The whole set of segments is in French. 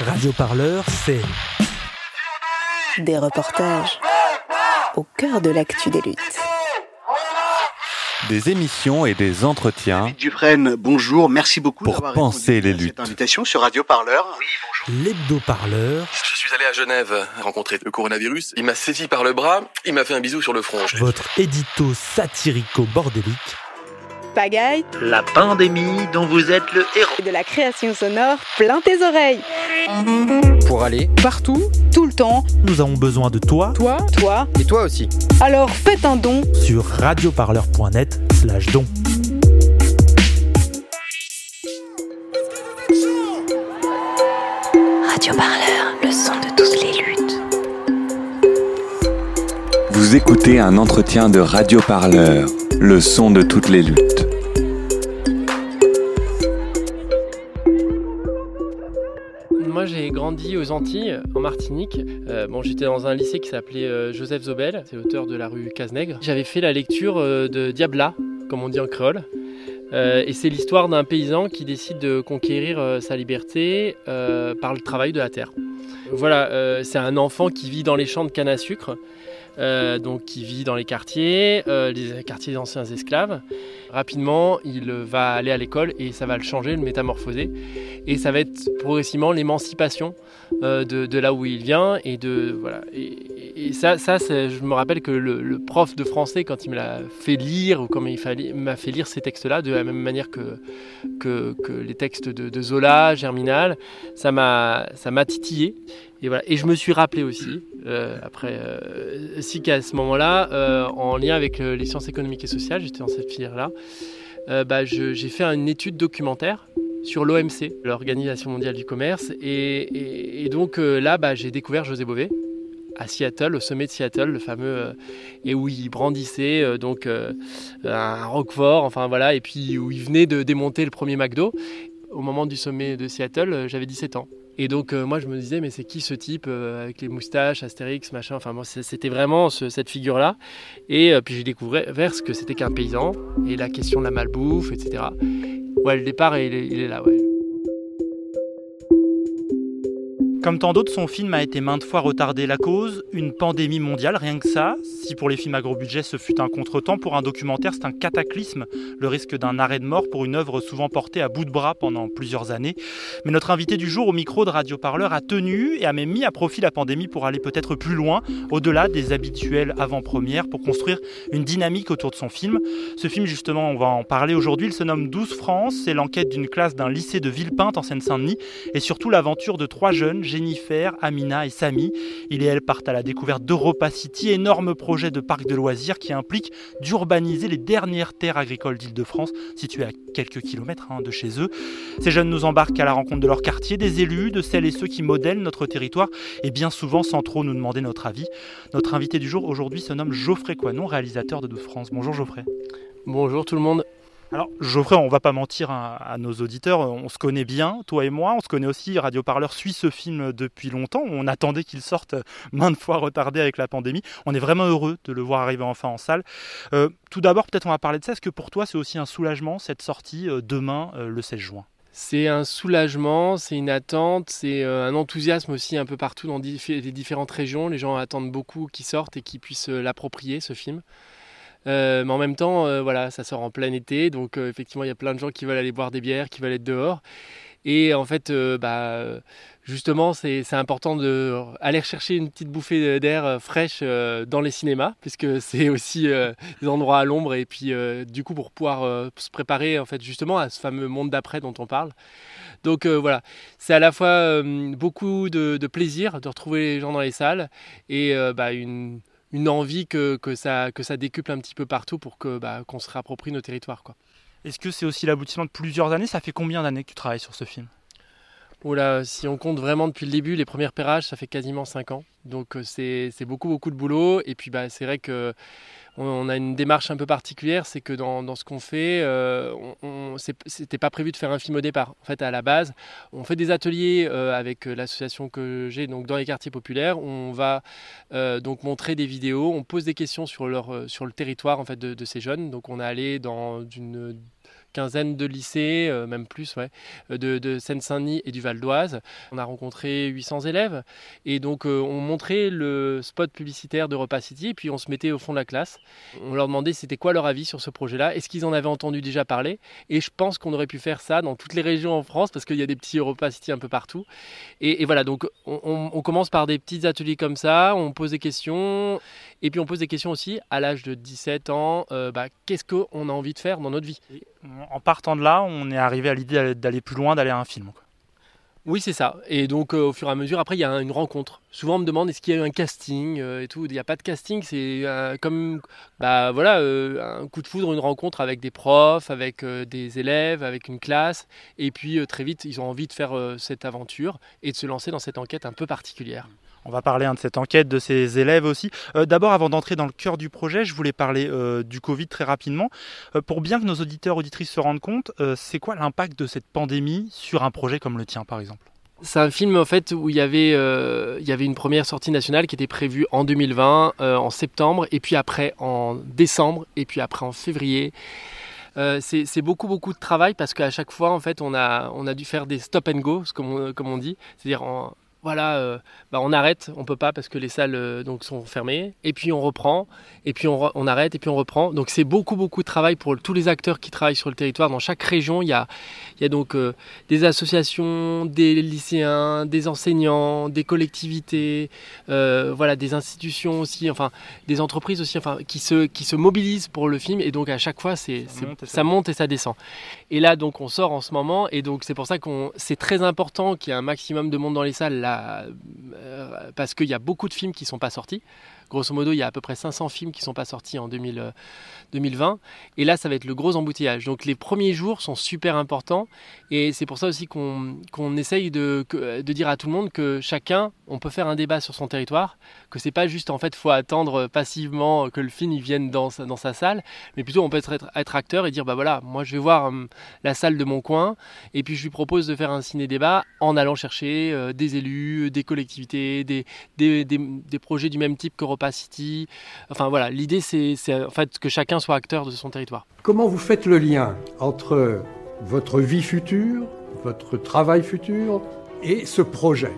Radio Parleur, c'est Des reportages au cœur de l'actu des luttes. Des émissions et des entretiens Dufresne, bonjour, merci beaucoup Pour penser les luttes. cette invitation sur Radio Parleur. l'hebdo-parleur, Je suis allé à Genève rencontrer le coronavirus. Il m'a saisi par le bras, il m'a fait un bisou sur le front. votre édito satirico-bordélique, Pagaille La pandémie dont vous êtes le héros. et de la création sonore plein tes oreilles. pour aller Partout, tout le temps, nous avons besoin de toi toi toi. et toi aussi. Alors faites un don. sur radioparleur.net slash don. Radio Parleur, le son de toutes les luttes. Vous écoutez un entretien de Radio Parleur, le son de toutes les luttes. Moi, j'ai grandi aux Antilles, en Martinique. Euh, bon, j'étais dans un lycée qui s'appelait euh, Joseph Zobel, c'est l'auteur de la rue Cazenègre. J'avais fait la lecture euh, de Diabla, comme on dit en créole. Et c'est l'histoire d'un paysan qui décide de conquérir sa liberté par le travail de la terre. Voilà, c'est un enfant qui vit dans les champs de canne à sucre, euh, donc qui vit dans les quartiers, euh, les quartiers d'anciens esclaves. Rapidement, il va aller à l'école et ça va le changer, le métamorphoser. Et ça va être progressivement l'émancipation euh, de, là où il vient. Et, de, voilà. et, ça, ça je me rappelle que le, prof de français, quand il me l'a fait lire, ou comme il m'a fait lire ces textes-là, de la même manière que, que, les textes de, de Zola, Germinal, ça m'a titillé. Et, voilà. et je me suis rappelé aussi, euh, après, euh, si qu'à ce moment-là, euh, en lien avec les sciences économiques et sociales, j'étais dans cette filière-là, bah, j'ai fait une étude documentaire sur l'OMC, l'Organisation mondiale du commerce. Et, donc là, bah, j'ai découvert José Bové à Seattle, au sommet de Seattle, le fameux, et où il brandissait donc un Roquefort, enfin voilà, et puis où il venait de démonter le premier McDo. Au moment du sommet de Seattle, j'avais 17 ans. Et donc euh, moi je me disais mais c'est qui ce type euh, avec les moustaches, Astérix, machin, enfin moi c'était vraiment ce- cette figure-là. Et euh, puis j'ai découvert ce que c'était qu'un paysan et la question de la malbouffe, etc. Ouais, le départ il est là, ouais. Comme tant d'autres, son film a été maintes fois retardé. La cause, une pandémie mondiale, rien que ça. Si pour les films à gros budget ce fut un contretemps, pour un documentaire c'est un cataclysme, le risque d'un arrêt de mort pour une œuvre souvent portée à bout de bras pendant plusieurs années. Mais notre invité du jour au micro de Radio Parleur a tenu et a même mis à profit la pandémie pour aller peut-être plus loin, au-delà des habituelles avant-premières, pour construire une dynamique autour de son film. Ce film, justement, on va en parler aujourd'hui, il se nomme 12 France, c'est l'enquête d'une classe d'un lycée de Villepinte en Seine-Saint-Denis et surtout l'aventure de trois jeunes, Jennifer, Amina et Samy. Il et elle partent à la découverte d'Europa City, énorme projet de parc de loisirs qui implique d'urbaniser les dernières terres agricoles d'Île-de-France, situées à quelques kilomètres hein, de chez eux. Ces jeunes nous embarquent à la rencontre de leur quartier, des élus, de celles et ceux qui modèlent notre territoire, et bien souvent sans trop nous demander notre avis. Notre invité du jour aujourd'hui se nomme Geoffrey Coinon, réalisateur de 12 France. Bonjour Geoffrey. Bonjour tout le monde. Alors, Geoffrey, on va pas mentir à, nos auditeurs, on se connaît bien, toi et moi, on se connaît aussi, Radio Parleur suit ce film depuis longtemps, on attendait qu'il sorte maintes fois retardé avec la pandémie, on est vraiment heureux de le voir arriver enfin en salle. Euh, tout d'abord, peut-être on va parler de ça, est-ce que pour toi c'est aussi un soulagement cette sortie euh, demain, euh, le 16 juin? C'est un soulagement, c'est une attente, c'est un enthousiasme aussi un peu partout dans les différentes régions. Les gens attendent beaucoup qu'il sorte et qu'ils puissent l'approprier, ce film. Euh, mais en même temps, euh, voilà, ça sort en plein été, donc euh, effectivement, il y a plein de gens qui veulent aller boire des bières, qui veulent être dehors. Et en fait, bah, justement, c'est important d'aller chercher une petite bouffée d'air fraîche dans les cinémas, puisque c'est aussi des endroits à l'ombre, et puis du coup, pour pouvoir se préparer en fait justement à ce fameux monde d'après dont on parle. Donc voilà, c'est à la fois beaucoup de, de plaisir de retrouver les gens dans les salles et bah, une, une envie que, ça, décuple un petit peu partout pour bah, qu'on se réapproprie nos territoires. Quoi. Est-ce que c'est aussi l'aboutissement de plusieurs années? Ça fait combien d'années que tu travailles sur ce film? Oula, si on compte vraiment depuis le début, les premières pérages, ça fait quasiment 5 ans. Donc euh, c'est beaucoup, beaucoup de boulot. Et puis bah, c'est vrai que on, a une démarche un peu particulière, c'est que dans, ce qu'on fait, euh, c'était pas prévu de faire un film au départ. En fait, à la base, on fait des ateliers euh, avec l'association que j'ai, donc dans les quartiers populaires. On va donc montrer des vidéos, on pose des questions sur, leur, le territoire en fait, de, de ces jeunes. Donc on est allé dans une quinzaine de lycées, euh, même plus, ouais, euh, de, de Seine-Saint-Denis et du Val d'Oise. On a rencontré 800 élèves et donc euh, on montrait le spot publicitaire de Repas City et puis on se mettait au fond de la classe. On leur demandait c'était quoi leur avis sur ce projet-là, est-ce qu'ils en avaient entendu déjà parler? Et je pense qu'on aurait pu faire ça dans toutes les régions en France parce qu'il y a des petits Repas City un peu partout. Et, voilà, donc on, on- on commence par des petits ateliers comme ça, on pose des questions et puis on pose des questions aussi à l'âge de 17 ans, euh, bah, qu'est-ce qu'on a envie de faire dans notre vie? En partant de là, on est arrivé à l'idée d'aller- plus loin, d'aller à un film. quoi. Oui, c'est ça. Et donc, euh, au fur et à mesure, après, il y a une rencontre. Souvent, on me demande est-ce qu'il y a eu un casting euh, et tout. Il n'y a pas de casting, c'est euh, comme bah, voilà, un coup de foudre, une rencontre avec des profs, avec des élèves, avec une classe. Et puis, très vite, ils ont envie de faire cette aventure et de se lancer dans cette enquête un peu particulière. On va parler hein, de cette enquête, de ces élèves aussi. Euh, D'abord, avant d'entrer dans le cœur du projet, je voulais parler euh, du Covid très rapidement. Euh, pour bien que nos auditeurs, auditrices se rendent compte, c'est quoi l'impact de cette pandémie sur un projet comme le tien, par exemple? C'est un film en fait où il y avait, il y avait une première sortie nationale qui était prévue en 2020, euh, en septembre, et puis après en décembre, et puis après en février. C'est c'est beaucoup beaucoup de travail parce qu'à chaque fois en fait on a, on a dû faire des stop and go comme on, comme on dit, c'est-à-dire en- voilà, euh, bah, on arrête, on peut pas parce que les salles euh, donc sont fermées, et puis on reprend, et puis on, arrête, et puis on reprend. Donc c'est beaucoup beaucoup de travail pour tous les acteurs qui travaillent sur le territoire. Dans chaque région, il y a, il y a donc euh, des associations, des lycéens, des enseignants, des collectivités, voilà, des institutions aussi, enfin des entreprises aussi, enfin qui se qui se mobilisent pour le film. Et donc à chaque fois, c'est Ça monte et ça ça monte et ça descend. Et là, donc, on sort en ce moment, et donc c'est pour ça qu'on c'est très important qu'il y ait un maximum de monde dans les salles là, euh, parce qu'il y a beaucoup de films qui sont pas sortis. Grosso modo, il y a à peu près 500 films qui sont pas sortis en 2000, euh, 2020. Et là, ça va être le gros embouteillage. Donc les premiers jours sont super importants. Et c'est pour ça aussi qu'on essaye de, de dire à tout le monde que chacun, on peut faire un débat sur son territoire, que c'est pas juste en fait, faut attendre passivement que le film il vienne dans sa, dans sa salle, mais plutôt on peut être, être, acteur et dire bah voilà, moi je vais voir hum, la salle de mon coin, et puis je lui propose de faire un ciné-débat en allant chercher euh, des élus, des collectivités, des, des, des, des projets du même type qu'Europa City. Enfin voilà, l'idée c'est en fait que chacun soit acteur de son territoire. Comment vous faites le lien entre votre vie future, votre travail futur et ce projet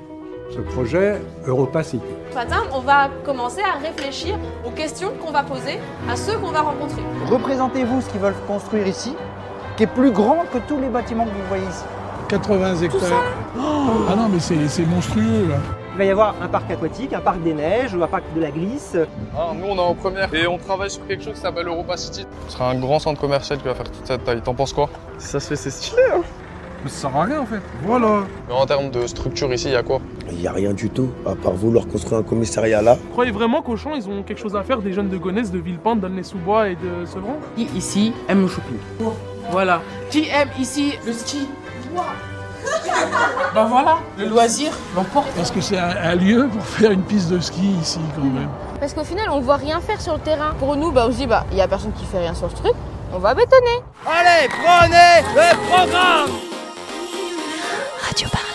Ce projet Europa City. Ce matin, on va commencer à réfléchir aux questions qu'on va poser à ceux qu'on va rencontrer. Représentez-vous ce qu'ils veulent construire ici, qui est plus grand que tous les bâtiments que vous voyez ici. 80 hectares. ah non, mais c'est c'est monstrueux là. Il va y avoir un parc aquatique, un parc des neiges ou un parc de la glisse. Ah, nous, on est en première et on travaille sur quelque chose qui s'appelle Europa City. Ce sera un grand centre commercial qui va faire toute cette taille. T'en penses quoi? Si ça se fait, c'est stylé, hein Mais ça sert à rien en fait. Voilà. Mais en termes de structure ici, il y a quoi? Il n'y a rien du tout, à part vouloir construire un commissariat là. Vous croyez vraiment qu'Auchan, ils ont quelque chose à faire, des jeunes de Gonesse, de Villepinte, d'Aulnay-sous-Bois et de Sevran? Qui ici aime le shopping Voilà. Qui aime ici le ski? Bah voilà, le loisir l'emporte. Parce que c'est un, un lieu pour faire une piste de ski ici quand même. Parce qu'au final, on voit rien faire sur le terrain. Pour nous, bah, on se dit, bah, il y a personne qui fait rien sur ce truc, on va bétonner. Allez, prenez le programme Radio Parleur.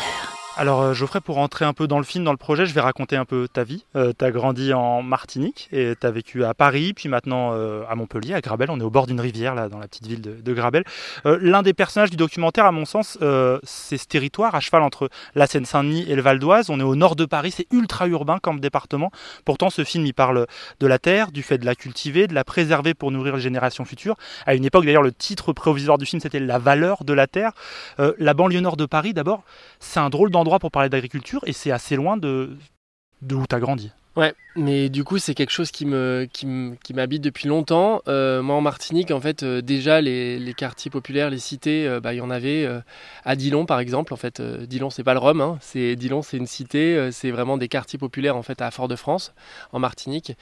Alors euh, Geoffrey, pour rentrer un peu dans le film, dans le projet, je vais raconter un peu ta vie. Euh, tu as grandi en Martinique et tu as vécu à Paris, puis maintenant euh, à Montpellier, à Grabel. On est au bord d'une rivière, là, dans la petite ville de, Grabel. Euh, L'un des personnages du documentaire, à mon sens, c'est ce territoire à cheval entre la Seine-Saint-Denis et le Val d'Oise. On est au nord de Paris, c'est ultra urbain comme département. Pourtant, ce film, il parle de la terre, du fait de la cultiver, de la préserver pour nourrir les générations futures. À une époque, d'ailleurs, le titre provisoire du film, c'était La valeur de la terre. La banlieue nord de Paris, d'abord, c'est un drôle pour parler d'agriculture et c'est assez loin de, de où tu as grandi. Ouais, mais du coup, c'est quelque chose qui me qui m'habite depuis longtemps. Euh, moi, en Martinique, en fait, euh, déjà les, les quartiers populaires, les cités, euh, bah, il y en avait à Dillon, par exemple. En fait, Dillon, c'est pas le Rhum, hein, c'est Dillon, c'est une cité. c'est vraiment des quartiers populaires en fait à Fort-de-France, en Martinique.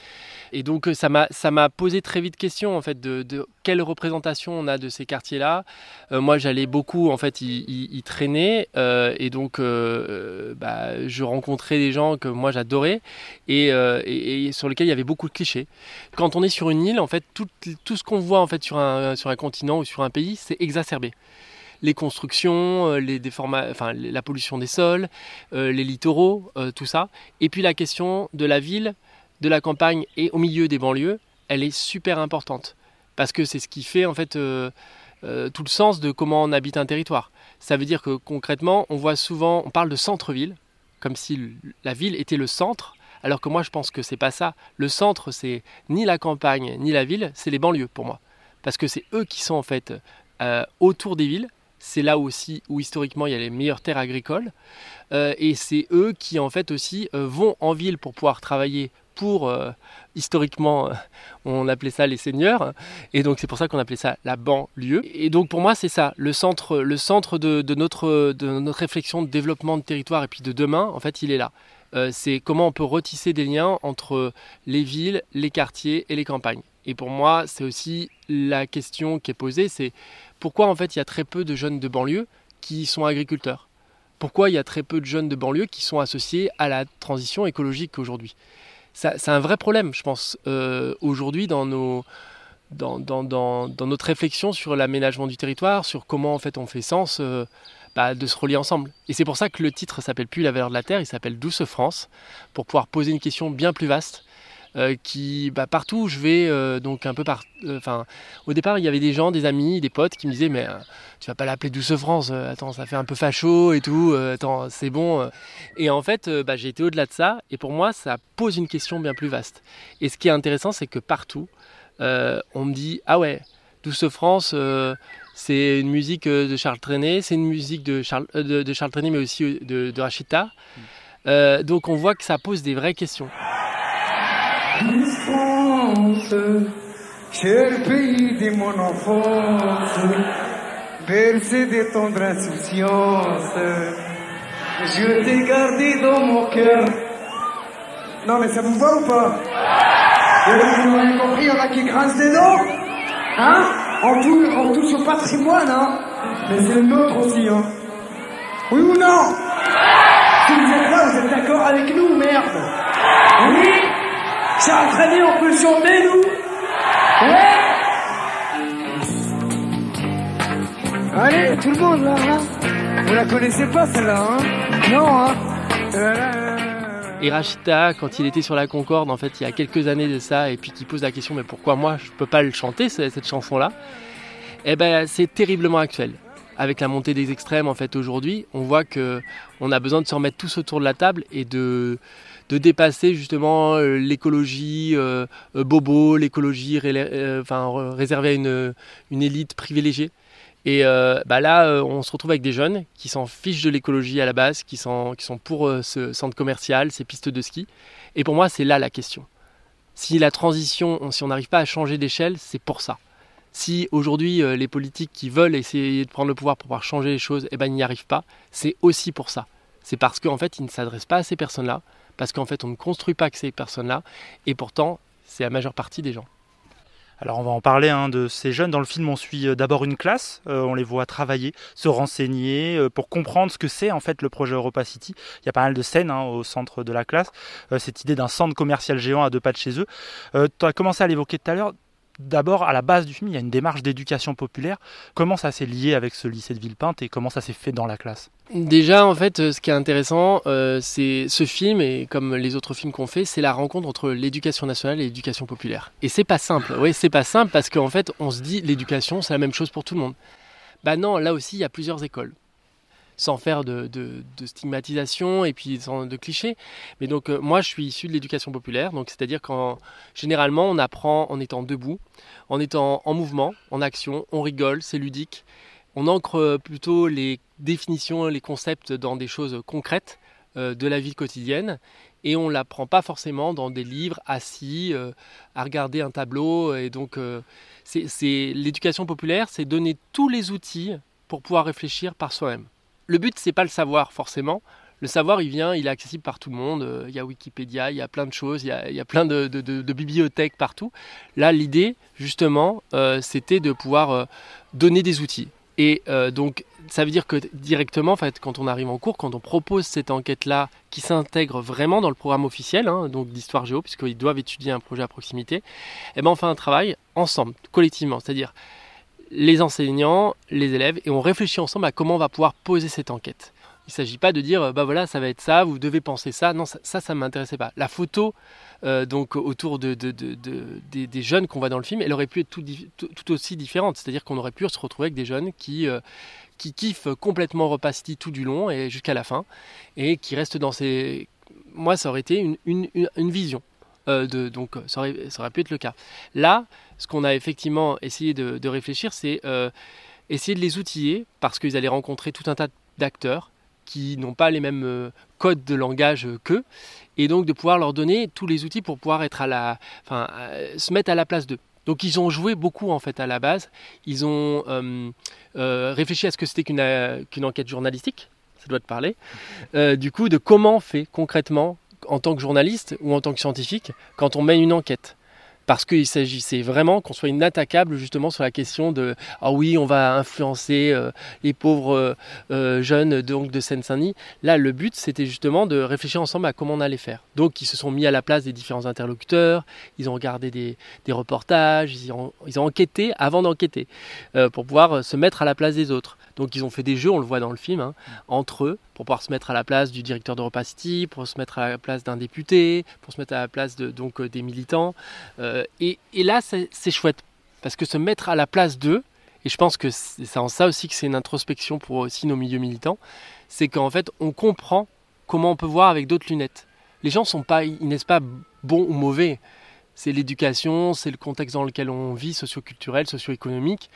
Et donc, ça m'a ça m'a posé très vite question en fait de, de quelle représentation on a de ces quartiers-là. Moi, j'allais beaucoup en fait y, y- traîner et donc bah, je rencontrais des gens que moi j'adorais et, euh, et- sur lesquels il y avait beaucoup de clichés. Quand on est sur une île, en fait, tout, ce qu'on voit en fait sur un, sur un continent ou sur un pays, c'est exacerbé. Les constructions, euh, la pollution des sols, euh, les littoraux, tout ça. Et puis la question de la ville, de la campagne et au milieu des banlieues, elle est super importante parce que c'est ce qui fait en fait tout le sens de comment on habite un territoire. Ça veut dire que concrètement, on voit souvent, on parle de centre-ville, comme si la ville était le centre, alors que moi je pense que c'est pas ça. Le centre, c'est ni la campagne ni la ville, c'est les banlieues pour moi, parce que c'est eux qui sont en fait autour des villes c'est là aussi où historiquement il y a les meilleures terres agricoles. Euh, et c'est eux qui en fait aussi euh, vont en ville pour pouvoir travailler pour, euh, historiquement, on appelait ça les seigneurs, et donc c'est pour ça qu'on appelait ça la banlieue. Et donc pour moi c'est ça, le centre, le centre de, notre, de notre réflexion de développement de territoire et puis de demain, en fait il est là. C'est comment on peut retisser des liens entre les villes, les quartiers et les campagnes. Et pour moi, c'est aussi la question qui est posée, c'est pourquoi en fait il y a très peu de jeunes de banlieue qui sont agriculteurs? Pourquoi il y a très peu de jeunes de banlieue qui sont associés à la transition écologique aujourd'hui? C'est un vrai problème, je pense, euh, aujourd'hui. Dans, notre réflexion sur l'aménagement du territoire, sur comment en fait on fait sens euh, bah, de se relier ensemble. Et c'est pour ça que le titre s'appelle plus La valeur de la terre, il s'appelle Douce France, pour pouvoir poser une question bien plus vaste euh, qui bah, partout où je vais euh, donc un peu par euh, enfin au départ il y avait des gens des amis des potes qui me disaient mais tu vas pas l'appeler Douce France attends ça fait un peu facho et tout attends c'est bon et en fait bah, j'ai été au-delà de ça et pour moi ça pose une question bien plus vaste et ce qui est intéressant c'est que partout on me dit ah ouais Douce France c'est une musique de Charles Trenet c'est une musique de Charles, de, Charles Trenet mais aussi de, de Rachita mm. donc on voit que ça pose des vraies questions cher pays de mon enfance, bercé de tendre insouciance, je t'ai gardé dans mon cœur. Non mais ça vous va ou pas? Vous m'avez compris, il y en a qui grincent des dents Hein? On touche, on touche au patrimoine, hein. Mais c'est le nôtre aussi, hein. Oui ou non? Si vous êtes là, vous êtes d'accord avec nous, merde. Oui. Charles Trenet, on peut chanter, nous. Ouais Allez, tout le monde, là, hein Vous la connaissez pas, celle-là, hein? Non, hein et Rachita, quand il était sur la Concorde, en fait, il y a quelques années de ça, et puis qui pose la question, mais pourquoi moi je peux pas le chanter cette chanson-là? Eh ben, c'est terriblement actuel. Avec la montée des extrêmes, en fait, aujourd'hui, on voit que on a besoin de se remettre tous autour de la table et de de dépasser justement euh, l'écologie euh, euh, bobo, l'écologie enfin, réservée à une, une élite privilégiée. Et bah là, on se retrouve avec des jeunes qui s'en fichent de l'écologie à la base, qui sont, qui sont pour ce centre commercial, ces pistes de ski. Et pour moi, c'est là la question. Si la transition, si on n'arrive pas à changer d'échelle, c'est pour ça. Si aujourd'hui les politiques qui veulent essayer de prendre le pouvoir pour pouvoir changer les choses, eh ben, n'y arrivent pas, c'est aussi pour ça. C'est parce qu'en fait, ils ne s'adressent pas à ces personnes-là, parce qu'en fait on ne construit pas que ces personnes-là, et pourtant c'est la majeure partie des gens. Alors on va en parler hein, de ces jeunes. Dans le film, on suit euh, d'abord une classe, euh, on les voit travailler, se renseigner euh, pour comprendre ce que c'est en fait le projet Europa City. Il y a pas mal de scènes hein, au centre de la classe. cette idée d'un centre commercial géant à deux pas de chez eux. tu as commencé à l'évoquer tout à l'heure d'abord, à la base du film, il y a une démarche d'éducation populaire. Comment ça s'est lié avec ce lycée de Villepinte et comment ça s'est fait dans la classe? Déjà, en fait, euh, ce qui est intéressant, euh, c'est ce film, et comme les autres films qu'on fait, c'est la rencontre entre l'éducation nationale et l'éducation populaire. Et c'est pas simple. Oui, c'est pas simple parce qu'en fait, on se dit l'éducation, c'est la même chose pour tout le monde. Bah non, là aussi, il y a plusieurs écoles sans faire de, stigmatisation et puis sans de clichés. Mais donc euh, moi je suis issu de l'éducation populaire, donc c'est-à-dire qu'en généralement on apprend en étant debout, en étant en mouvement, en action, on rigole, c'est ludique. On ancre euh, plutôt les définitions, les concepts dans des choses concrètes euh, de la vie quotidienne. Et on l'apprend pas forcément dans des livres assis à regarder un tableau. Et donc l'éducation populaire c'est donner tous les outils pour pouvoir réfléchir par soi-même le but, c'est pas le savoir forcément. Le savoir, il vient, il est accessible par tout le monde. Euh, il y a Wikipédia, il y a plein de choses, il y a, plein de, bibliothèques partout. Là, l'idée, justement, euh, c'était de pouvoir euh, donner des outils. Et donc, ça veut dire que directement, en fait, quand on arrive en cours, quand on propose cette enquête-là, qui s'intègre vraiment dans le programme officiel, hein, donc d'histoire géo, puisqu'ils doivent étudier un projet à proximité, eh ben, on fait un travail ensemble, collectivement. C'est-à-dire, les enseignants, les élèves, et on réfléchit ensemble à comment on va pouvoir poser cette enquête. Il ne s'agit pas de dire, bah voilà, ça va être ça, vous devez penser ça. Non, ça, ça ne m'intéressait pas. La photo, euh, donc autour de, de, de, des, jeunes qu'on voit dans le film, elle aurait pu être tout, aussi différente. C'est-à-dire qu'on aurait pu se retrouver avec des jeunes qui, euh, qui kiffent complètement Repas City tout du long et jusqu'à la fin, et qui restent dans ces... Moi, ça aurait été une, une vision. Euh, donc ça aurait, ça aurait, pu être le cas. Là, ce qu'on a effectivement essayé de, réfléchir, c'est essayer de les outiller, parce qu'ils allaient rencontrer tout un tas d'acteurs qui n'ont pas les mêmes euh, codes de langage qu'eux, et donc de pouvoir leur donner tous les outils pour pouvoir euh, se mettre à la place d'eux. Donc ils ont joué beaucoup en fait à la base. Ils ont euh, réfléchi à ce que c'était qu'une enquête journalistique, ça doit te parler. du coup, de comment on fait concrètement en tant que journaliste ou en tant que scientifique quand on mène une enquête parce qu'il s'agissait vraiment qu'on soit inattaquable justement sur la question de ah oui on va influencer euh, les pauvres euh, euh, jeunes donc de Seine-Saint-Denis. Là le but c'était justement de réfléchir ensemble à comment on allait faire. Donc ils se sont mis à la place des différents interlocuteurs, ils ont regardé des, reportages, ils ont, ils ont, enquêté avant d'enquêter pour pouvoir se mettre à la place des autres. Donc ils ont fait des jeux, on le voit dans le film, hein, entre eux, pour pouvoir se mettre à la place du directeur de City, pour se mettre à la place d'un député, pour se mettre à la place de, donc, euh, des militants. Euh, et, là, c'est chouette, parce que se mettre à la place d'eux, et je pense que c'est en ça aussi que c'est une introspection pour aussi nos milieux militants, c'est qu'en fait, on comprend comment on peut voir avec d'autres lunettes. Les gens sont pas, ils n'est pas bons ou mauvais. C'est l'éducation, c'est le contexte dans lequel on vit, socio-culturel, socio-économique.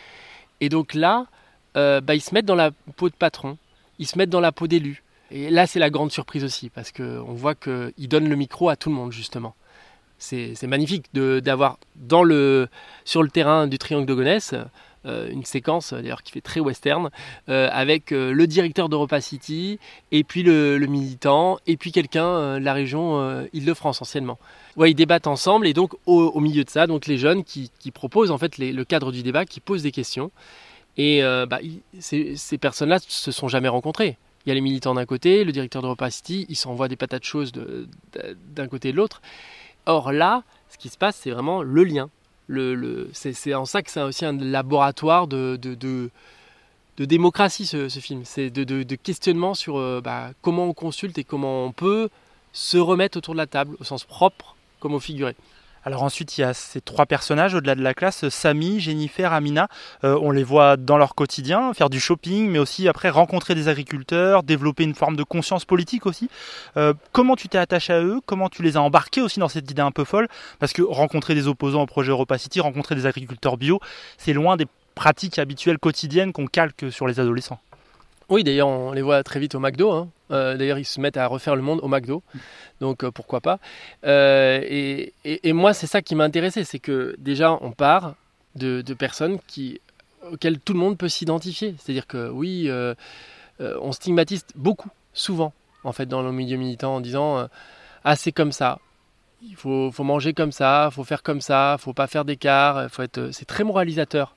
Et donc là, euh, bah, ils se mettent dans la peau de patron, ils se mettent dans la peau d'élu. Et là, c'est la grande surprise aussi, parce qu'on voit qu'ils donnent le micro à tout le monde, justement. C'est magnifique d'avoir sur le terrain du triangle de Gonesse euh, une séquence d'ailleurs qui fait très western euh, avec le directeur d'Europa City et puis le, militant et puis quelqu'un de la région Île-de-France anciennement. Ouais, ils débattent ensemble et donc au, milieu de ça, donc les jeunes qui, proposent en fait le cadre du débat, qui posent des questions et euh, bah, ces, personnes-là se sont jamais rencontrées. Il y a les militants d'un côté, le directeur de City, ils s'envoient des patates choses d'un côté et de l'autre. Or là, ce qui se passe, c'est vraiment le lien. C'est en ça que c'est aussi un laboratoire de, de, démocratie, ce, film. C'est de, questionnement sur euh, bah, comment on consulte et comment on peut se remettre autour de la table, au sens propre comme au figuré. Alors ensuite, il y a ces trois personnages au-delà de la classe, Samy, Jennifer, Amina. Euh, on les voit dans leur quotidien, faire du shopping, mais aussi après rencontrer des agriculteurs, développer une forme de conscience politique aussi. Euh, comment tu t'es attaché à eux? Comment tu les as embarqués aussi dans cette idée un peu folle? Parce que rencontrer des opposants au projet Europa City, rencontrer des agriculteurs bio, c'est loin des pratiques habituelles quotidiennes qu'on calque sur les adolescents. Oui, d'ailleurs, on les voit très vite au McDo. Hein. Euh, d'ailleurs, ils se mettent à refaire le monde au McDo. Donc, euh, pourquoi pas. Euh, et, moi, c'est ça qui m'a intéressé. C'est que déjà, on part de, personnes auxquelles tout le monde peut s'identifier. C'est-à-dire que oui, on stigmatise beaucoup, souvent, en fait, dans le milieu militant en disant Ah, c'est comme ça. Il faut, faut, manger comme ça, il faut faire comme ça, il faut pas faire d'écart. C'est très moralisateur.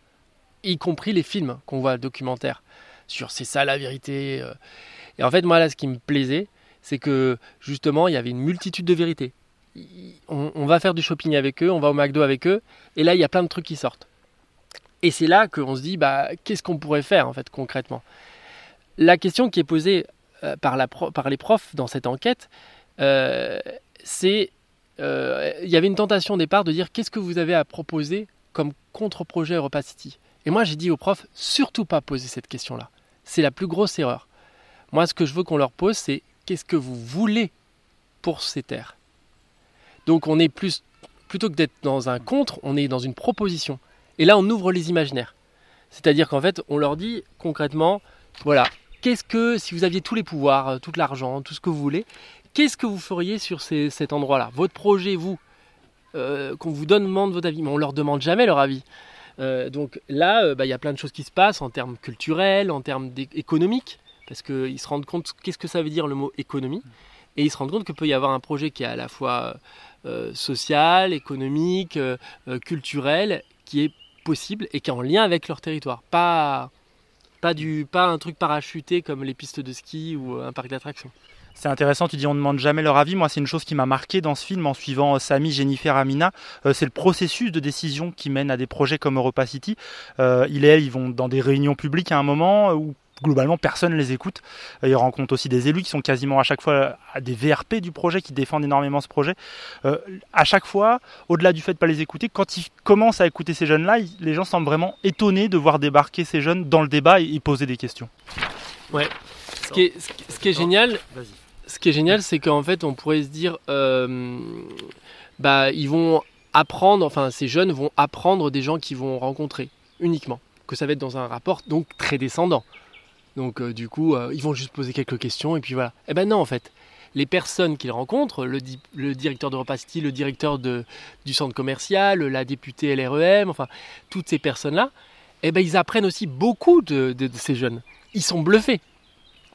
Y compris les films qu'on voit, documentaires sur c'est ça la vérité. Euh. Et en fait, moi, là, ce qui me plaisait, c'est que justement, il y avait une multitude de vérités. On, va faire du shopping avec eux, on va au McDo avec eux, et là, il y a plein de trucs qui sortent. Et c'est là qu'on se dit, bah, qu'est-ce qu'on pourrait faire, en fait, concrètement? La question qui est posée euh, par, les profs dans cette enquête, euh, c'est il y avait une tentation au départ de dire qu'est-ce que vous avez à proposer comme contre-projet Europa City? Et moi j'ai dit aux profs surtout pas poser cette question-là c'est la plus grosse erreur. Moi, ce que je veux qu'on leur pose, c'est qu'est-ce que vous voulez pour ces terres Donc, on est plus, plutôt que d'être dans un contre, on est dans une proposition. Et là, on ouvre les imaginaires. C'est-à-dire qu'en fait, on leur dit concrètement, voilà, qu'est-ce que, si vous aviez tous les pouvoirs, euh, tout l'argent, tout ce que vous voulez, qu'est-ce que vous feriez sur cet endroit-là? Votre projet, vous, euh, qu'on vous demande votre avis, mais on leur demande jamais leur avis. Euh, donc là, euh, bah, il y a plein de choses qui se passent en termes culturels, en termes économiques, parce qu'ils se rendent compte qu'est-ce que ça veut dire le mot économie, et ils se rendent compte qu'il peut y avoir un projet qui est à la fois euh, social, économique, culturel, qui est possible et qui est en lien avec leur territoire. Pas, du, pas un truc parachuté comme les pistes de ski ou un parc d'attractions. C'est intéressant, tu dis on ne demande jamais leur avis. Moi, c'est une chose qui m'a marqué dans ce film en suivant euh, Samy, Jennifer, Amina. Euh, c'est le processus de décision qui mène à des projets comme Europa City. Euh, il et elle, ils vont dans des réunions publiques à un moment où globalement personne ne les écoute. Euh, ils rencontrent aussi des élus qui sont quasiment à chaque fois à des VRP du projet, qui défendent énormément ce projet. Euh, à chaque fois, au-delà du fait de ne pas les écouter, quand ils commencent à écouter ces jeunes-là, les gens semblent vraiment étonnés de voir débarquer ces jeunes dans le débat et, poser des questions. Ouais. Ce qui est, ce qui est génial, ce qui est génial, c'est qu'en fait, on pourrait se dire, euh, bah, ils vont apprendre, enfin, ces jeunes vont apprendre des gens qu'ils vont rencontrer uniquement, que ça va être dans un rapport donc très descendant. Donc euh, du coup, euh, ils vont juste poser quelques questions et puis voilà. Eh ben non, en fait, les personnes qu'ils rencontrent, le, directeur de Repasti, le directeur de, du centre commercial, la députée LREM, enfin, toutes ces personnes-là, eh ben ils apprennent aussi beaucoup de, ces jeunes. Ils sont bluffés.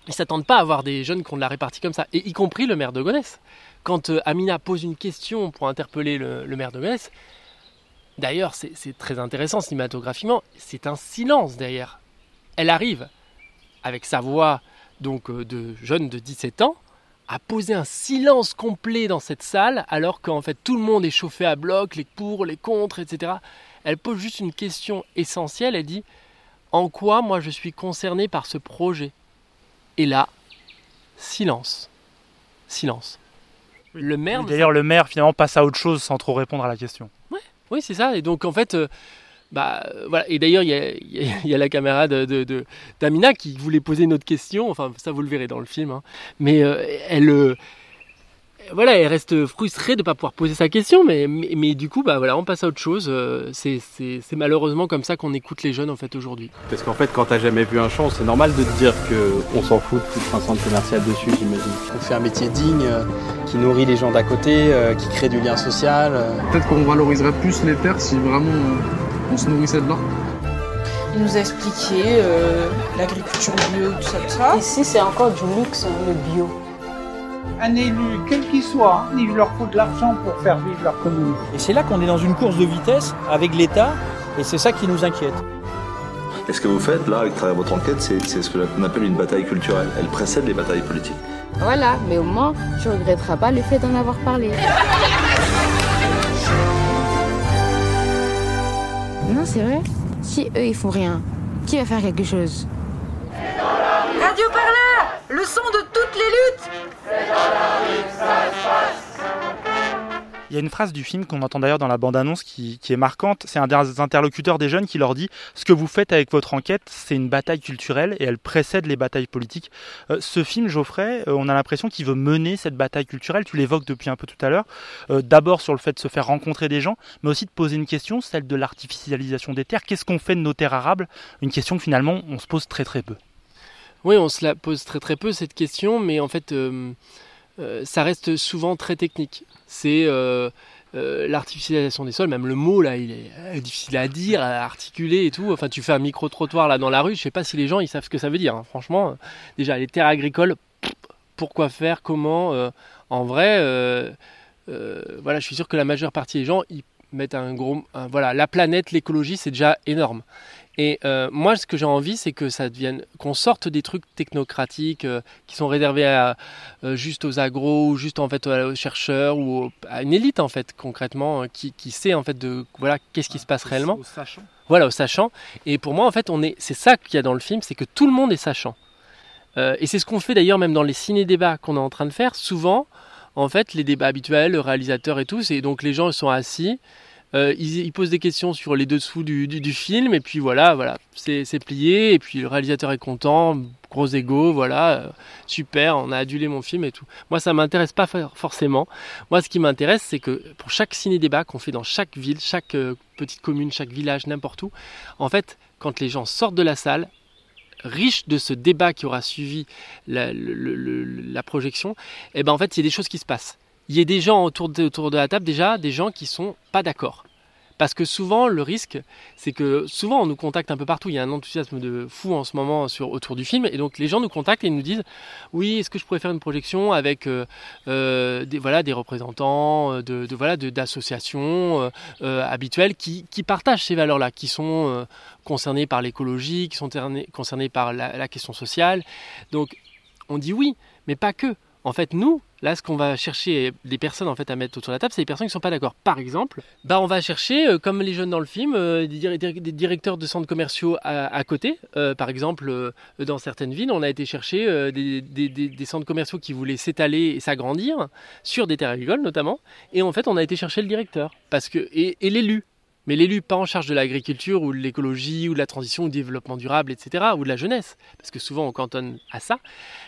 Ils s'attendent pas à avoir des jeunes qui ont de la répartie comme ça, et y compris le maire de Gonesse. Quand euh, Amina pose une question pour interpeller le, maire de Gonesse, d'ailleurs c'est très intéressant cinématographiquement, c'est un silence derrière. Elle arrive, avec sa voix donc euh, de jeune de 17 ans, a posé un silence complet dans cette salle, alors qu'en fait tout le monde est chauffé à bloc, les pour, les contre, etc. Elle pose juste une question essentielle, elle dit En quoi moi je suis concerné par ce projet? Et là, silence. Silence. Le maire. D'ailleurs, le maire finalement passe à autre chose sans trop répondre à la question. Ouais, oui, c'est ça. Et donc en fait, euh, bah, voilà. Et d'ailleurs, il y, a, la caméra de, d'Amina qui voulait poser une autre question. Enfin, ça vous le verrez dans le film. Hein. Mais euh, elle, euh, voilà, elle reste frustrée de ne pas pouvoir poser sa question. Mais, mais, du coup, bah voilà, on passe à autre chose. Euh, c'est, malheureusement comme ça qu'on écoute les jeunes en fait aujourd'hui. Parce qu'en fait, quand t'as jamais vu un champ, c'est normal de te dire qu'on s'en fout de foutre un centre commercial dessus, j'imagine. On fait un métier digne, qui nourrit les gens d'à côté, qui crée du lien social. Peut-être qu'on valoriserait plus les terres si vraiment on se nourrissait de là. Il nous a expliqué euh, l'agriculture bio, tout ça, tout ça. Ici, c'est encore du luxe, hein, le bio? Un élu, quel qu'il soit, il leur faut de l'argent pour faire vivre leur commune. Et c'est là qu'on est dans une course de vitesse avec l'État, et c'est ça qui nous inquiète. Et ce que vous faites là, avec travers votre enquête, c'est ce qu'on appelle une bataille culturelle. Elle précède les batailles politiques. Voilà, mais au moins, tu regretteras pas le fait d'en avoir parlé. Non, c'est vrai. Si eux, ils font rien, qui va faire quelque chose? Radio Le son de toutes les luttes il y a une phrase du film qu'on entend d'ailleurs dans la bande-annonce qui, est marquante. C'est un des interlocuteurs des jeunes qui leur dit Ce que vous faites avec votre enquête, c'est une bataille culturelle et elle précède les batailles politiques. Euh, ce film, Geoffrey, euh, on a l'impression qu'il veut mener cette bataille culturelle. Tu l'évoques depuis un peu tout à l'heure. Euh, d'abord sur le fait de se faire rencontrer des gens, mais aussi de poser une question, celle de l'artificialisation des terres. Qu'est-ce qu'on fait de nos terres arables? Une question que finalement on se pose très très peu. Oui, on se la pose très très peu cette question, mais en fait. ça reste souvent très technique c'est euh, euh, l'artificialisation des sols, même le mot là, il est euh, difficile à dire, à articuler et tout. Enfin, tu fais un micro-trottoir là dans la rue, je sais pas si les gens ils savent ce que ça veut dire. Hein. Franchement, déjà les terres agricoles, pourquoi faire, comment En vrai, voilà, je suis sûr que la majeure partie des gens ils mettent un gros, voilà, la planète, l'écologie, c'est déjà énorme. Et euh, moi, ce que j'ai envie, c'est que ça devienne, qu'on sorte des trucs technocratiques euh, qui sont réservés à, euh, juste aux agros ou juste en fait aux chercheurs ou à une élite en fait concrètement qui, qui, sait en fait de voilà qu'est-ce qui se passe réellement. Aux sachant. Voilà, aux sachant. Et pour moi, en fait, on est, c'est ça qu'il y a dans le film, c'est que tout le monde est sachant. et c'est ce qu'on fait d'ailleurs même dans les ciné-débats qu'on est en train de faire. Souvent, en fait, les débats habituels, le réalisateur et tout, c'est donc les gens sont assis. Euh, ils, posent des questions sur les dessous du, du, film et puis voilà, voilà, c'est plié et puis le réalisateur est content, gros ego, voilà, euh, super, on a adulé mon film et tout. Moi, ça m'intéresse pas forcément. Moi, ce qui m'intéresse, c'est que pour chaque ciné-débat qu'on fait dans chaque ville, chaque euh, petite commune, chaque village, n'importe où, en fait, quand les gens sortent de la salle, riches de ce débat qui aura suivi la, la projection, et eh ben en fait, il y a des choses qui se passent il y ait des gens autour de, de la table déjà, des gens qui sont pas d'accord. Parce que souvent, le risque, c'est que souvent on nous contacte un peu partout. Il y a un enthousiasme de fou en ce moment sur, autour du film. Et donc les gens nous contactent et nous disent Oui, est-ce que je pourrais faire une projection avec euh, euh, des, voilà, des représentants euh, de, voilà, d'associations habituelles qui, partagent ces valeurs-là, qui sont concernés par l'écologie, qui sont concernés par la question sociale. Donc on dit oui, mais pas que. En fait, nous, Là, ce qu'on va chercher des personnes en fait à mettre autour de la table, c'est des personnes qui ne sont pas d'accord. Par exemple, bah, on va chercher, euh, comme les jeunes dans le film, euh, des, directeurs de centres commerciaux à, côté. Euh, par exemple, dans certaines villes, on a été chercher des, centres commerciaux qui voulaient s'étaler et s'agrandir sur des terres agricoles notamment. Et en fait, on a été chercher le directeur parce que et l'élu. Mais l'élu pas en charge de l'agriculture ou de l'écologie ou de la transition ou du développement durable, etc., ou de la jeunesse, parce que souvent on cantonne à ça.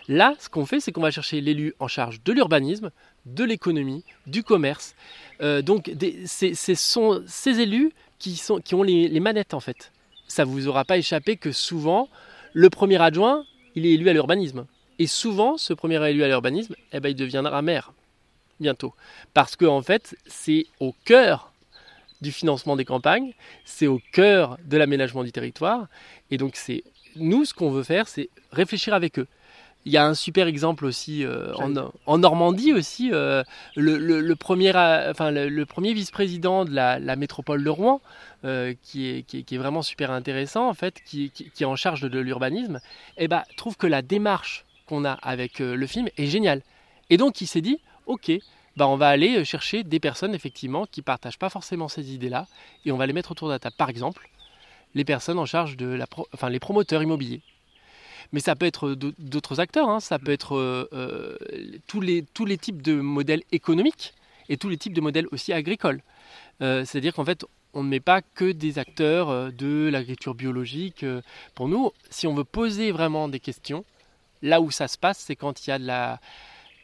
Là, ce qu'on fait, c'est qu'on va chercher l'élu en charge de l'urbanisme, de l'économie, du commerce. Euh, donc, ce sont ces élus qui, sont, qui ont les, manettes, en fait. Ça vous aura pas échappé que souvent, le premier adjoint, il est élu à l'urbanisme. Et souvent, ce premier élu à l'urbanisme, eh ben, il deviendra maire bientôt. Parce que, en fait, c'est au cœur du financement des campagnes, c'est au cœur de l'aménagement du territoire. Et donc, c'est nous, ce qu'on veut faire, c'est réfléchir avec eux. Il y a un super exemple aussi euh, en, Normandie aussi, euh, le, premier, enfin, le, premier vice-président de la, métropole de Rouen, euh, qui, est, qui, est, vraiment super intéressant en fait, qui, qui est en charge de, l'urbanisme, et eh ben, trouve que la démarche qu'on a avec le film est géniale. Et donc il s'est dit, ok, bah, on va aller euh, chercher des personnes effectivement qui ne partagent pas forcément ces idées-là et on va les mettre autour de la table. Par exemple, les personnes en charge de la, enfin les promoteurs immobiliers. Mais ça peut être d'autres acteurs, hein. ça peut être euh, euh, tous, les, tous les types de modèles économiques et tous les types de modèles aussi agricoles. C'est-à-dire qu'en fait, on ne met pas que des acteurs de l'agriculture biologique. Pour nous, si on veut poser vraiment des questions, là où ça se passe, c'est quand il y a de la,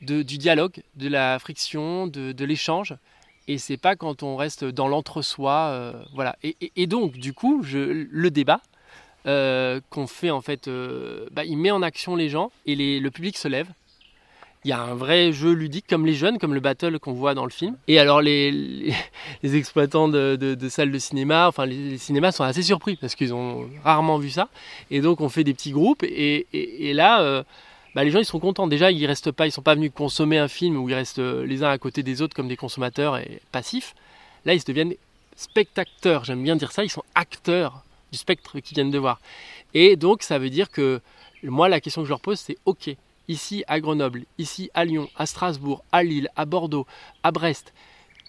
du dialogue, de la friction, de, l'échange. Et c'est pas quand on reste dans l'entre-soi. Euh, voilà. Et, donc, du coup, le débat euh, qu'on fait, en fait, euh, bah, il met en action les gens et le public se lève. Il y a un vrai jeu ludique, comme les jeunes, comme le battle qu'on voit dans le film. Et alors, les, exploitants de, salles de cinéma, enfin, les, cinémas sont assez surpris parce qu'ils ont rarement vu ça. Et donc, on fait des petits groupes. Et là bah, les gens ils sont contents. Déjà, ils restent pas, ils sont pas venus consommer un film où ils restent euh, les uns à côté des autres comme des consommateurs et passifs. Là, ils deviennent spectateurs. J'aime bien dire ça. Ils sont acteurs du spectre qu'ils viennent de voir. Et donc, ça veut dire que moi, la question que je leur pose, c'est OK. Ici à Grenoble, ici à Lyon, à Strasbourg, à Lille, à Bordeaux, à Brest,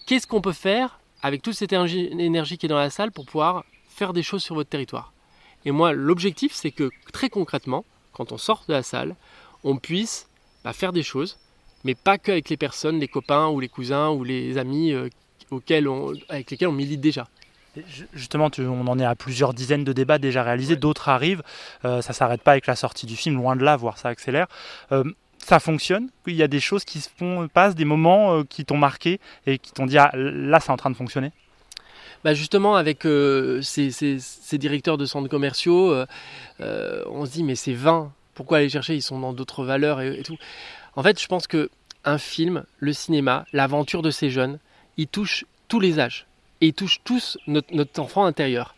qu'est-ce qu'on peut faire avec toute cette énergie qui est dans la salle pour pouvoir faire des choses sur votre territoire? Et moi, l'objectif, c'est que très concrètement, quand on sort de la salle, on puisse bah, faire des choses, mais pas qu'avec les personnes, les copains ou les cousins ou les amis euh, auxquels on, avec lesquels on milite déjà. Justement, on en est à plusieurs dizaines de débats déjà réalisés, d'autres arrivent. Euh, ça ne s'arrête pas avec la sortie du film, loin de là, voire ça accélère. Euh, ça fonctionne, il y a des choses qui se font, passent, des moments qui t'ont marqué et qui t'ont dit ah, là c'est en train de fonctionner? Bah justement avec ces, ces, directeurs de centres commerciaux, on se dit mais c'est vain pourquoi aller chercher Ils sont dans d'autres valeurs et, tout. En fait, je pense que un film, le cinéma, l'aventure de ces jeunes, ils touchent tous les âges. Et ils touchent tous notre, enfant intérieur.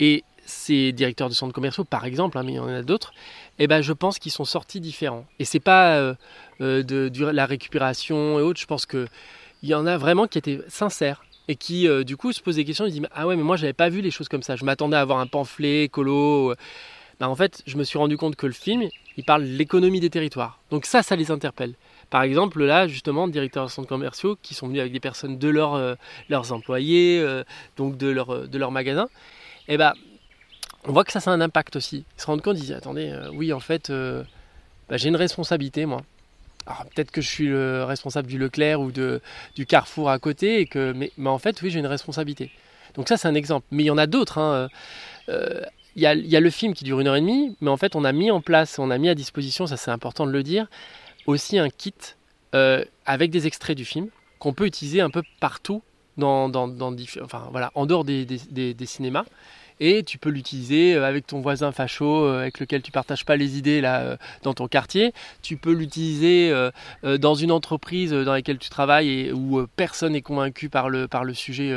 Et ces directeurs de centres commerciaux, par exemple, hein, mais il y en a d'autres, eh ben, je pense qu'ils sont sortis différents. Et c'est pas euh, euh, de, la récupération et autres. Je pense qu'il y en a vraiment qui étaient sincères et qui, euh, du coup, se posent des questions. Ils disent Ah ouais, mais moi, j'avais pas vu les choses comme ça. Je m'attendais à avoir un pamphlet écolo. Bah, en fait, je me suis rendu compte que le film, il parle de l'économie des territoires. Donc ça, ça les interpelle. Par exemple, là, justement, directeurs de centres commerciaux qui sont venus avec des personnes de euh, leurs employés, euh, donc de leur, euh, de leur magasin, et eh ben, on voit que ça, ça a un impact aussi. Ils se rendent compte, ils disent, attendez, oui, en fait, bah, j'ai une responsabilité, moi. Alors peut-être que je suis le responsable du Leclerc ou de, du Carrefour à côté, et que, mais, mais en fait, oui, j'ai une responsabilité. Donc ça, c'est un exemple. Mais il y en a d'autres. Hein il y, a, le film qui dure une heure et demie, mais en fait, on a mis en place, on a mis à disposition, ça c'est important de le dire, aussi un kit euh, avec des extraits du film qu'on peut utiliser un peu partout enfin, voilà, en dehors des, cinémas. Et tu peux l'utiliser euh, avec ton voisin facho euh, avec lequel tu partages pas les idées là dans ton quartier. Tu peux l'utiliser dans une entreprise dans laquelle tu travailles et où personne n'est convaincu par le, sujet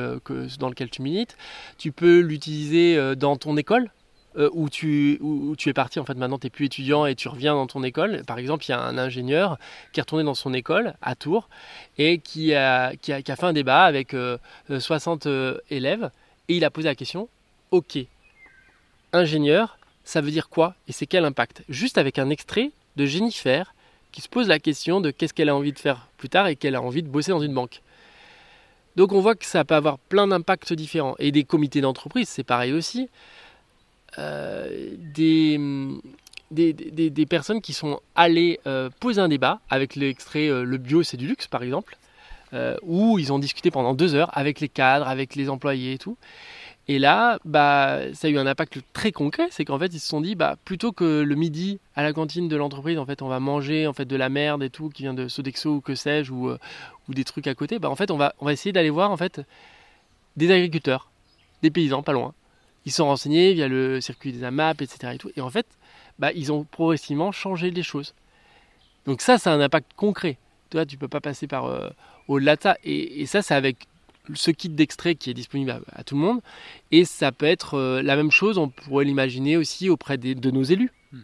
dans lequel tu milites. Tu peux l'utiliser dans ton école euh, où, tu, où, tu es parti, en fait maintenant tu n'es plus étudiant et tu reviens dans ton école. Par exemple, il y a un ingénieur qui est retourné dans son école à Tours et qui a, qui a, fait un débat avec 60 euh, euh, élèves et il a posé la question, ok, ingénieur, ça veut dire quoi et c'est quel impact? Juste avec un extrait de Jennifer qui se pose la question de qu'est-ce qu'elle a envie de faire plus tard et qu'elle a envie de bosser dans une banque. Donc on voit que ça peut avoir plein d'impacts différents. Et des comités d'entreprise, c'est pareil aussi. Euh, des, des, des, personnes qui sont allées euh, poser un débat avec l'extrait euh, Le bio, c'est du luxe, par exemple, où ils ont discuté pendant deux heures avec les cadres, avec les employés et tout. Et là, bah, ça a eu un impact très concret, c'est qu'en fait, ils se sont dit, bah, plutôt que le midi à la cantine de l'entreprise, en fait, on va manger en fait de la merde et tout qui vient de Sodexo ou que sais-je ou, ou des trucs à côté, bah, en fait, on va, on va essayer d'aller voir en fait des agriculteurs, des paysans, pas loin. Ils sont renseignés via le circuit des AMAP, etc. Et, tout, et en fait, bah, ils ont progressivement changé les choses. Donc ça, c'est un impact concret. Tu vois, tu peux pas passer par euh, au-delà de ça. Et, et ça, c'est avec ce kit d'extrait qui est disponible à, tout le monde. Et ça peut être euh, la même chose, on pourrait l'imaginer aussi auprès de nos élus. Hmm.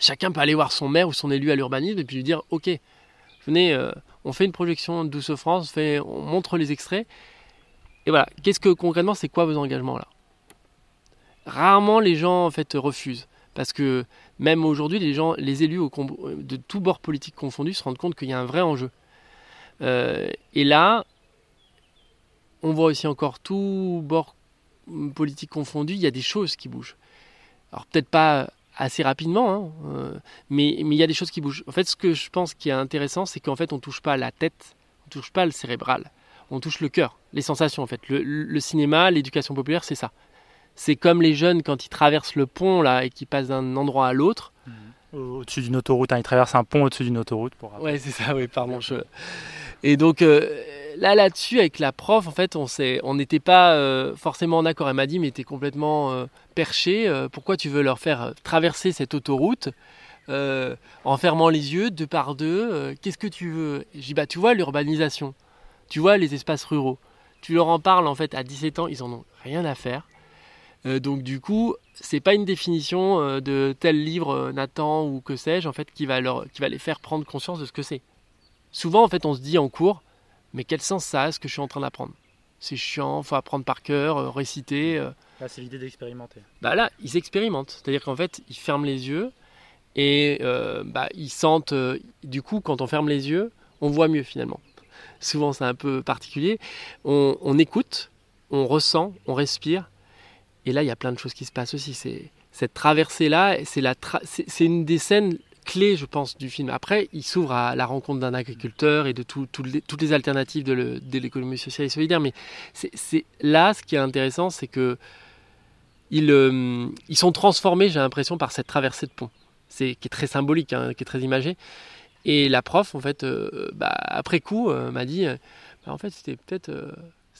Chacun peut aller voir son maire ou son élu à l'urbanisme et puis lui dire Ok, venez, euh, on fait une projection de Douce France, on, fait, on montre les extraits. Et voilà, qu'est-ce que concrètement, c'est quoi vos engagements là? Rarement les gens en fait refusent. Parce que même aujourd'hui, les gens, les élus de tous bords politiques confondus se rendent compte qu'il y a un vrai enjeu. Euh, et là, on voit aussi encore tout bord politique confondu, il y a des choses qui bougent. Alors peut-être pas assez rapidement, hein, euh, mais, mais il y a des choses qui bougent. En fait, ce que je pense qui est intéressant, c'est qu'en fait, on touche pas la tête, on touche pas le cérébral, on touche le cœur, les sensations en fait. Le, cinéma, l'éducation populaire, c'est ça. C'est comme les jeunes quand ils traversent le pont là et qu'ils passent d'un endroit à l'autre. Mmh. Au-dessus d'une autoroute, hein, ils traversent un pont au-dessus d'une autoroute. Pour... Ouais, c'est ça, oui, pardon. Et donc, euh, là là-dessus avec la prof en fait on on n'était pas euh, forcément en accord elle m'a dit mais t'es complètement euh, perché euh, pourquoi tu veux leur faire traverser cette autoroute en fermant les yeux deux par deux qu'est-ce que tu veux? J'ai dit bah tu vois l'urbanisation tu vois les espaces ruraux tu leur en parles en fait à 17 ans ils en ont rien à faire donc du coup c'est pas une définition de tel livre Nathan ou que sais-je en fait qui va leur qui va les faire prendre conscience de ce que c'est souvent en fait on se dit en cours mais quel sens ça a ce que je suis en train d'apprendre? C'est chiant, faut apprendre par cœur, euh, réciter. Euh. Là, c'est l'idée d'expérimenter. Bah là, ils expérimentent. C'est-à-dire qu'en fait, ils ferment les yeux et euh, bah, ils sentent. du coup, quand on ferme les yeux, on voit mieux finalement. Souvent, c'est un peu particulier. On, écoute, on ressent, on respire. Et là, il y a plein de choses qui se passent aussi. Cette traversée-là, c'est une des scènes clé, je pense, du film. Après, il s'ouvre à la rencontre d'un agriculteur et de toutes les alternatives de l'économie sociale et solidaire. Mais c'est là, ce qui est intéressant, c'est que euh, ils, sont transformés, j'ai l'impression, par cette traversée de pont. C'est qui est très symbolique, hein, qui est très imagé. Et la prof, en fait, euh, bah, après coup, euh, m'a dit, bah, en fait, c'était peut-être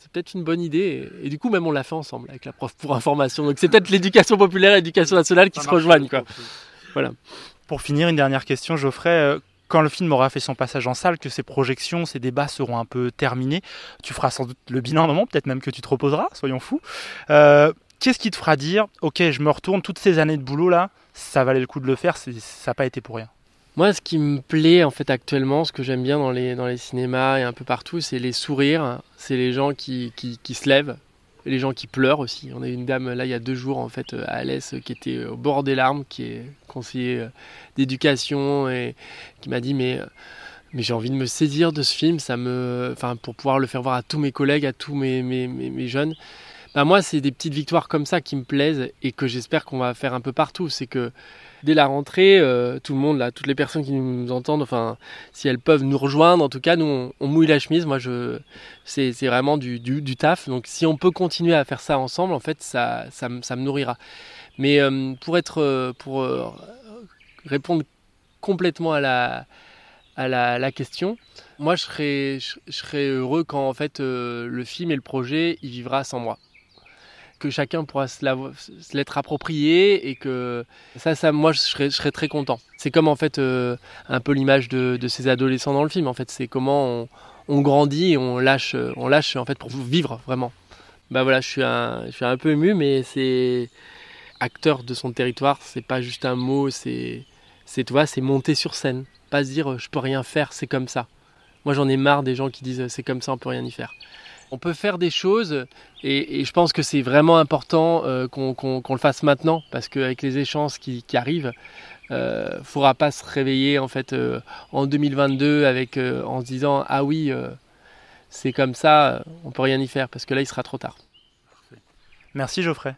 c'est peut-être une bonne idée. Et, du coup, même on l'a fait ensemble avec la prof pour information. Donc c'est peut-être l'éducation populaire et l'éducation nationale qui se rejoignent. Quoi. Voilà. Pour finir, une dernière question, Geoffrey. Euh, quand le film aura fait son passage en salle, que ses projections, ses débats seront un peu terminés, tu feras sans doute le bilan un moment, peut-être même que tu te reposeras, soyons fous. Euh, qu'est-ce qui te fera dire, ok, je me retourne, toutes ces années de boulot là, ça valait le coup de le faire, ça n'a pas été pour rien? Moi, ce qui me plaît en fait actuellement, ce que j'aime bien dans les, cinémas et un peu partout, c'est les sourires, c'est les gens qui, se lèvent, les gens qui pleurent aussi. On a une dame là il y a deux jours en fait à Alès qui était au bord des larmes, qui est conseiller euh, d'éducation et qui m'a dit mais j'ai envie de me saisir de ce film, ça me, enfin pour pouvoir le faire voir à tous mes collègues, à tous mes, jeunes. Bah moi c'est des petites victoires comme ça qui me plaisent et que j'espère qu'on va faire un peu partout. C'est que dès la rentrée, euh, tout le monde, là, toutes les personnes qui nous entendent, enfin, si elles peuvent nous rejoindre, en tout cas, nous, on, mouille la chemise. Moi, je, c'est, vraiment du, du, taf. Donc, si on peut continuer à faire ça ensemble, en fait, ça, ça, ça me nourrira. Mais euh, pour être, euh, pour répondre complètement à la, à la, la question, moi, je serais, je, serais heureux quand, en fait, le film et le projet, il vivra sans moi que chacun pourra se l'être approprié et que ça, moi je serais, très content. C'est comme en fait euh, un peu l'image de, ces adolescents dans le film. En fait, c'est comment on, on, grandit et on lâche, on lâche en fait pour vivre vraiment. Bah voilà, je suis un, je suis un peu ému, mais c'est acteur de son territoire. C'est pas juste un mot, c'est, c'est tu vois, c'est monter sur scène, pas se dire je peux rien faire, c'est comme ça. Moi j'en ai marre des gens qui disent c'est comme ça, on peut rien y faire on peut faire des choses et, je pense que c'est vraiment important euh, qu'on le fasse maintenant parce qu'avec les échanges qui, arrivent, euh, faudra pas se réveiller en fait euh, en 2022 avec euh, en se disant ah oui euh, c'est comme ça, on peut rien y faire parce que là il sera trop tard. Merci Geoffrey.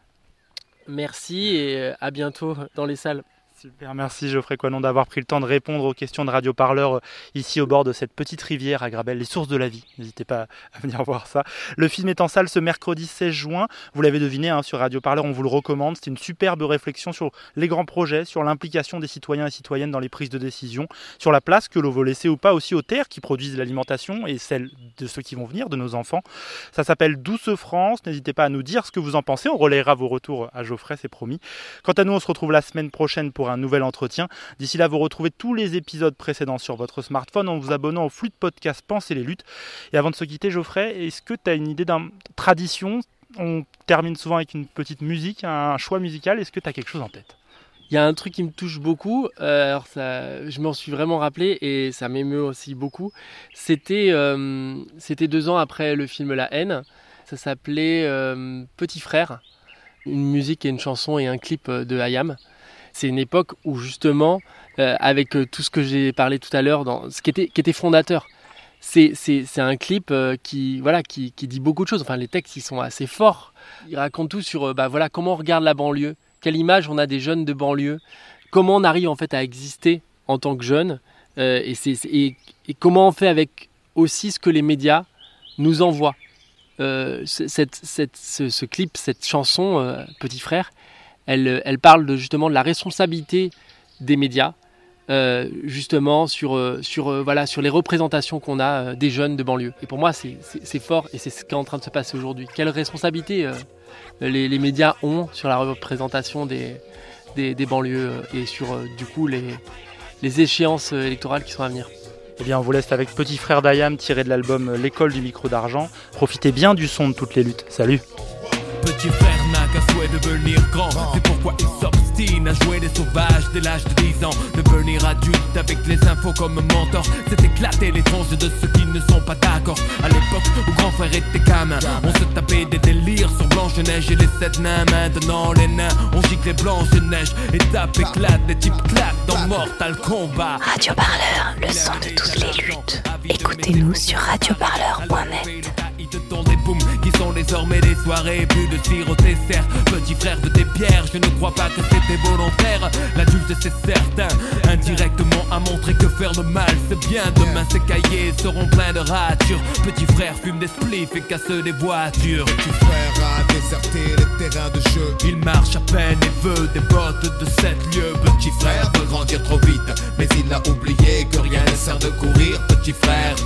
Merci et à bientôt dans les salles. Super, merci Geoffrey Coinon d'avoir pris le temps de répondre aux questions de Radio Parleur euh, ici au bord de cette petite rivière à Grabel, les sources de la vie. N'hésitez pas à venir voir ça. Le film est en salle ce mercredi 16 juin. Vous l'avez deviné hein, sur Radio Parleur, on vous le recommande. C'est une superbe réflexion sur les grands projets, sur l'implication des citoyens et citoyennes dans les prises de décision, sur la place que l'on veut laisser ou pas aussi aux terres qui produisent l'alimentation et celle de ceux qui vont venir, de nos enfants. Ça s'appelle Douce France. N'hésitez pas à nous dire ce que vous en pensez. On relayera vos retours à Geoffrey, c'est promis. Quant à nous, on se retrouve la semaine prochaine pour un nouvel entretien. D'ici là, vous retrouvez tous les épisodes précédents sur votre smartphone en vous abonnant au flux de podcast Pensez les luttes. Et avant de se quitter, Geoffrey, est-ce que tu as une idée d'une tradition? On termine souvent avec une petite musique, un choix musical. Est-ce que tu as quelque chose en tête? Il y a un truc qui me touche beaucoup, euh, alors je m'en suis vraiment rappelé et ça m'émeut aussi beaucoup. C'était euh, deux ans après le film La haine. Ça s'appelait euh, Petit frère, une musique et une chanson et un clip de Hayam. C'est une époque où justement, euh, avec euh, tout ce que j'ai parlé tout à l'heure, ce qui était, fondateur, c'est un clip euh, qui, voilà, qui, dit beaucoup de choses. Enfin, les textes, ils sont assez forts. Il raconte tout sur bah, voilà, comment on regarde la banlieue, quelle image on a des jeunes de banlieue, comment on arrive en fait à exister en tant que jeune, et, comment on fait avec aussi ce que les médias nous envoient. Ce, clip, cette chanson, Petit Frère, elle, elle, parle de, justement de la responsabilité des médias, euh, justement sur, sur, euh, voilà, sur les représentations qu'on a euh, des jeunes de banlieue. Et pour moi, c'est fort et c'est ce qui est en train de se passer aujourd'hui. Quelle responsabilité euh, les, les, médias ont sur la représentation des, des, des banlieues et sur du coup les, les échéances électorales qui sont à venir. Eh bien, on vous laisse avec Petit Frère d'Ayam tiré de l'album L'école du micro d'argent. Profitez bien du son de toutes les luttes. Salut Petit frère n'a qu'un souhait de jouer les sauvages dès l'âge de 10 ans. Devenir adulte avec les infos comme mentor. C'est éclater les tronches de ceux qui ne sont pas d'accord. À l'époque où grand frère était gamin. On se tapait des délires sur Blanche-Neige et les sept nains Maintenant les nains. On gicle les Blanche-Neige Et tape éclate, les types claquent dans Mortal Kombat. Radio Parleur, le son de toutes les luttes. Écoutez-nous sur radioparleur.net des booms qui sont désormais des soirées. Plus de sirop dessert petit frère de tes pierres. Je ne crois pas que c'était volontaire. L'adulte c'est certain indirectement a montré que faire le mal c'est bien. Demain ces cahiers seront pleins de ratures. Petit frère fume des spliffs et casse des voitures. Petit frère a déserté les terrains de jeu. Il marche à peine et veut des bottes de sept lieux petit frère veut grandir trop vite mais il a oublié que rien ne sert de courir. Petit frère